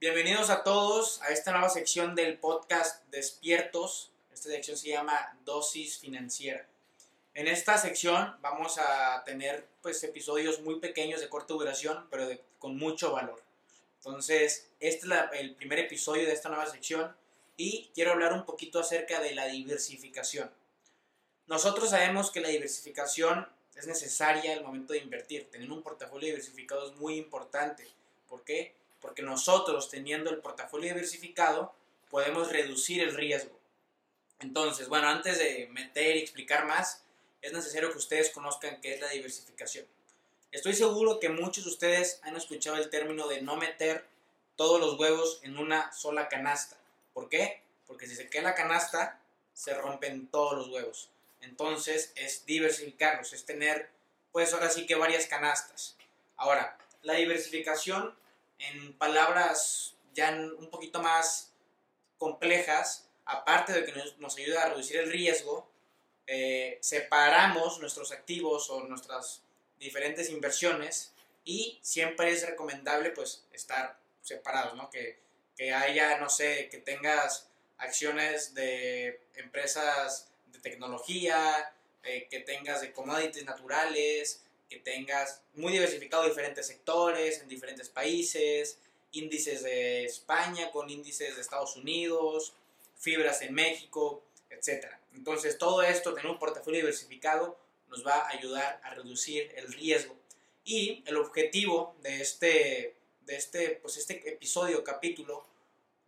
Bienvenidos a todos a esta nueva sección del podcast Despiertos. Esta sección se llama Dosis Financiera. En esta sección vamos a tener pues episodios muy pequeños de corta duración, pero con mucho valor. Entonces, este es el primer episodio de esta nueva sección y quiero hablar un poquito acerca de la diversificación. Nosotros sabemos que la diversificación es necesaria al momento de invertir. Tener un portafolio diversificado es muy importante. ¿Por qué? Porque nosotros teniendo el portafolio diversificado podemos reducir el riesgo. Entonces, bueno, antes de meter y explicar más, es necesario que ustedes conozcan qué es la diversificación. Estoy seguro que muchos de ustedes han escuchado el término de no meter todos los huevos en una sola canasta. ¿Por qué? Porque si se queda la canasta, se rompen todos los huevos. Entonces es diversificarlos, es tener, pues ahora sí que varias canastas. Ahora, la diversificación en palabras ya un poquito más complejas, aparte de que nos, ayuda a reducir el riesgo, eh, separamos nuestros activos o nuestras diferentes inversiones y siempre es recomendable pues estar separados, ¿no? Que, que haya, no sé, que tengas acciones de empresas de tecnología, eh, que tengas de commodities naturales, que tengas muy diversificado diferentes sectores en diferentes países, índices de España con índices de Estados Unidos, fibras en México, etc. Entonces todo esto, tener un portafolio diversificado, nos va a ayudar a reducir el riesgo. Y el objetivo de este, de este, pues este episodio, capítulo,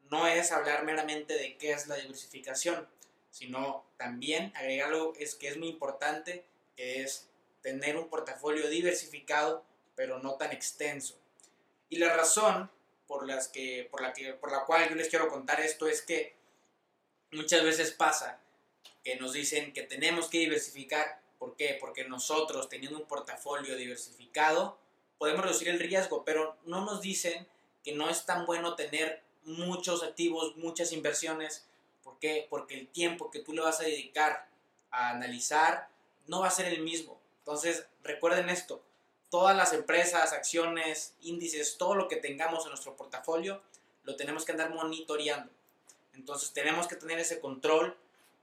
no es hablar meramente de qué es la diversificación, sino también agregar es que es muy importante, que es tener un portafolio diversificado, pero no tan extenso. Y la razón por, las que, por, la que, por la cual yo les quiero contar esto es que muchas veces pasa que nos dicen que tenemos que diversificar. ¿Por qué? Porque nosotros, teniendo un portafolio diversificado, podemos reducir el riesgo, pero no nos dicen que no es tan bueno tener muchos activos, muchas inversiones, ¿Por qué? Porque el tiempo que tú le vas a dedicar a analizar no va a ser el mismo. Entonces, recuerden esto, todas las empresas, acciones, índices, todo lo que tengamos en nuestro portafolio, lo tenemos que andar monitoreando. Entonces, tenemos que tener ese control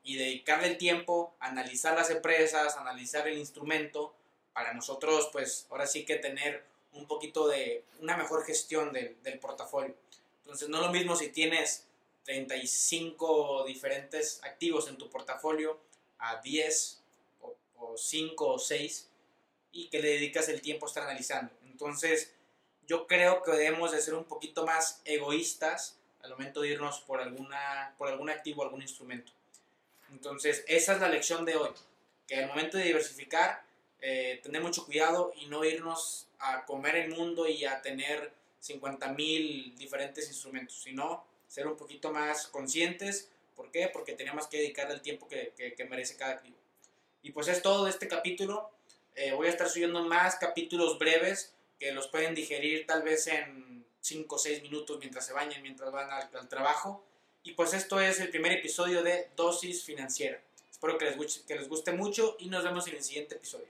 y dedicarle el tiempo a analizar las empresas, analizar el instrumento, para nosotros, pues, ahora sí que tener un poquito de una mejor gestión del, del portafolio. Entonces, no es lo mismo si tienes 35 diferentes activos en tu portafolio a 10 o, 5 o 6 y que le dedicas el tiempo a estar analizando. Entonces, yo creo que debemos de ser un poquito más egoístas al momento de irnos por, alguna, por algún activo, algún instrumento. Entonces, esa es la lección de hoy, que al momento de diversificar, eh, tener mucho cuidado y no irnos a comer el mundo y a tener 50 mil diferentes instrumentos, sino ser un poquito más conscientes. ¿Por qué? Porque tenemos que dedicarle el tiempo que, que, merece cada activo. Y pues es todo de este capítulo. Eh, voy a estar subiendo más capítulos breves que los pueden digerir tal vez en 5 o 6 minutos mientras se bañen, mientras van al, al, trabajo. Y pues esto es el primer episodio de Dosis Financiera. Espero que les, que les guste mucho y nos vemos en el siguiente episodio.